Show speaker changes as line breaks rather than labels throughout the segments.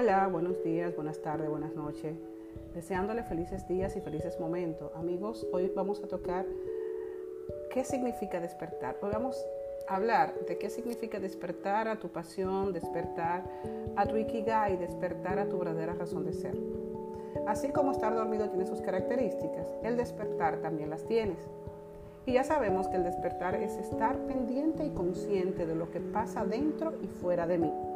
Hola, buenos días, buenas tardes, buenas noches. Deseándole felices días y felices momentos. Amigos, hoy vamos a tocar qué significa despertar. Hoy vamos a hablar de qué significa despertar a tu pasión, despertar a tu ikigai, despertar a tu verdadera razón de ser. Así como estar dormido tiene sus características, el despertar también las tienes. Y ya sabemos que el despertar es estar pendiente y consciente de lo que pasa dentro y fuera de mí.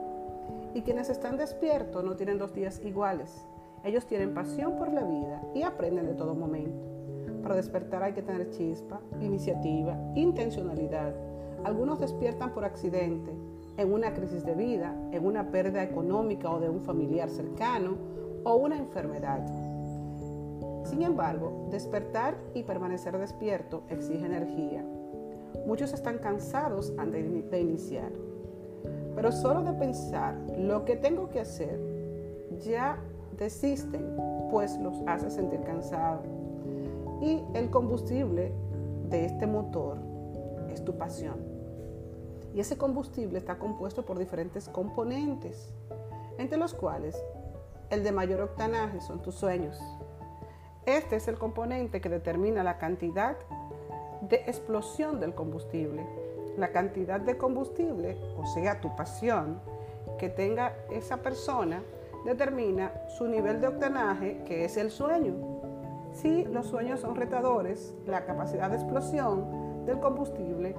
Y quienes están despiertos no tienen dos días iguales. Ellos tienen pasión por la vida y aprenden de todo momento. Para despertar hay que tener chispa, iniciativa, intencionalidad. Algunos despiertan por accidente, en una crisis de vida, en una pérdida económica o de un familiar cercano o una enfermedad. Sin embargo, despertar y permanecer despierto exige energía. Muchos están cansados antes de iniciar, pero solo de pensar lo que tengo que hacer, ya desisten, pues los hace sentir cansados. Y el combustible de este motor es tu pasión. Y ese combustible está compuesto por diferentes componentes, entre los cuales el de mayor octanaje son tus sueños. Este es el componente que determina la cantidad de explosión del combustible. La cantidad de combustible, o sea, tu pasión, que tenga esa persona, determina su nivel de octanaje, que es el sueño. Si los sueños son retadores, la capacidad de explosión del combustible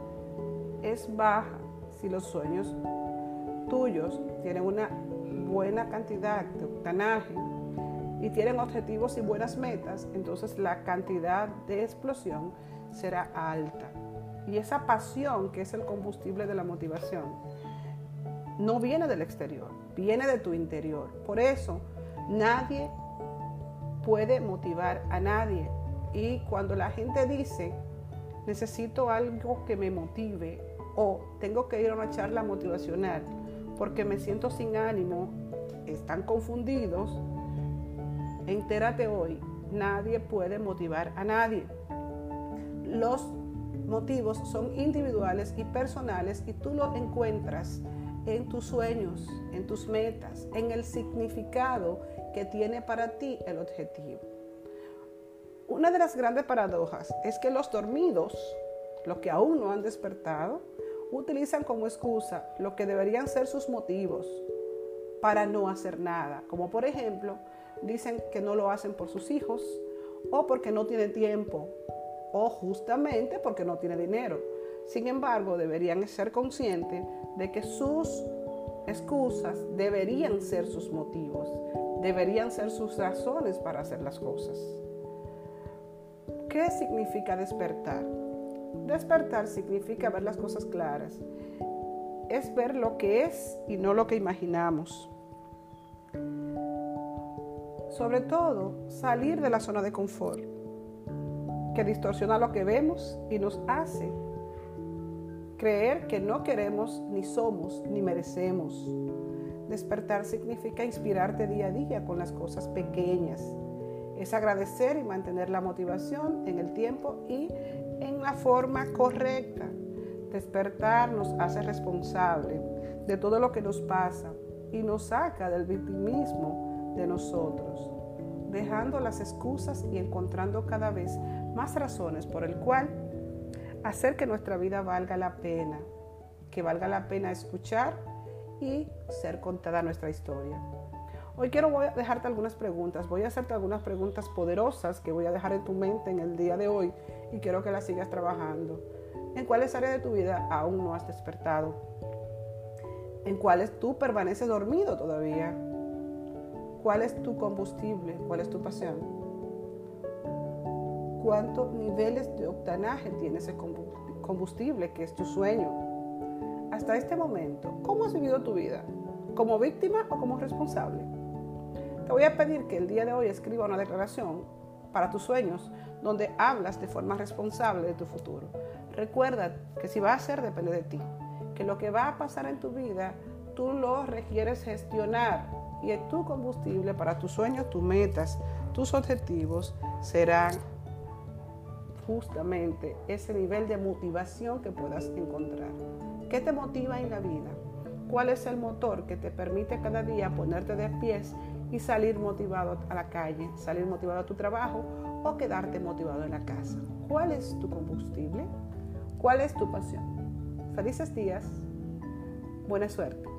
es baja. Si los sueños tuyos tienen una buena cantidad de octanaje, y tienen objetivos y buenas metas, entonces la cantidad de explosión será alta. Y esa pasión, que es el combustible de la motivación, no viene del exterior, viene de tu interior. Por eso, nadie puede motivar a nadie. Y cuando la gente dice, necesito algo que me motive o tengo que ir a una charla motivacional porque me siento sin ánimo, están confundidos Entérate hoy, nadie puede motivar a nadie. Los motivos son individuales y personales y tú lo encuentras en tus sueños, en tus metas, en el significado que tiene para ti el objetivo. Una de las grandes paradojas es que los dormidos, los que aún no han despertado, utilizan como excusa lo que deberían ser sus motivos para no hacer nada, como por ejemplo dicen que no lo hacen por sus hijos o porque no tiene tiempo o justamente porque no tiene dinero. Sin embargo, deberían ser conscientes de que sus excusas deberían ser sus motivos, deberían ser sus razones para hacer las cosas. ¿Qué significa despertar? Despertar significa ver las cosas claras. Es ver lo que es y no lo que imaginamos. Sobre todo, salir de la zona de confort, que distorsiona lo que vemos y nos hace creer que no queremos, ni somos, ni merecemos. Despertar significa inspirarte día a día con las cosas pequeñas. Es agradecer y mantener la motivación en el tiempo y en la forma correcta. Despertar nos hace responsable de todo lo que nos pasa y nos saca del victimismo de nosotros, dejando las excusas y encontrando cada vez más razones por el cual hacer que nuestra vida valga la pena, que valga la pena escuchar y ser contada nuestra historia. Hoy quiero dejarte algunas preguntas, voy a hacerte algunas preguntas poderosas que voy a dejar en tu mente en el día de hoy y quiero que las sigas trabajando. ¿En cuáles áreas de tu vida aún no has despertado? ¿En cuáles tú permaneces dormido todavía? ¿Cuál es tu combustible? ¿Cuál es tu pasión? ¿Cuántos niveles de octanaje tiene ese combustible que es tu sueño? Hasta este momento, ¿cómo has vivido tu vida? ¿Como víctima o como responsable? Te voy a pedir que el día de hoy escriba una declaración para tus sueños donde hablas de forma responsable de tu futuro. Recuerda que si va a ser depende de ti, que lo que va a pasar en tu vida tú lo requieres gestionar y tu combustible para tus sueños, tus metas, tus objetivos serán justamente ese nivel de motivación que puedas encontrar. ¿Qué te motiva en la vida? ¿Cuál es el motor que te permite cada día ponerte de pies y salir motivado a la calle, salir motivado a tu trabajo o quedarte motivado en la casa? ¿Cuál es tu combustible? ¿Cuál es tu pasión? Felices días. Buena suerte.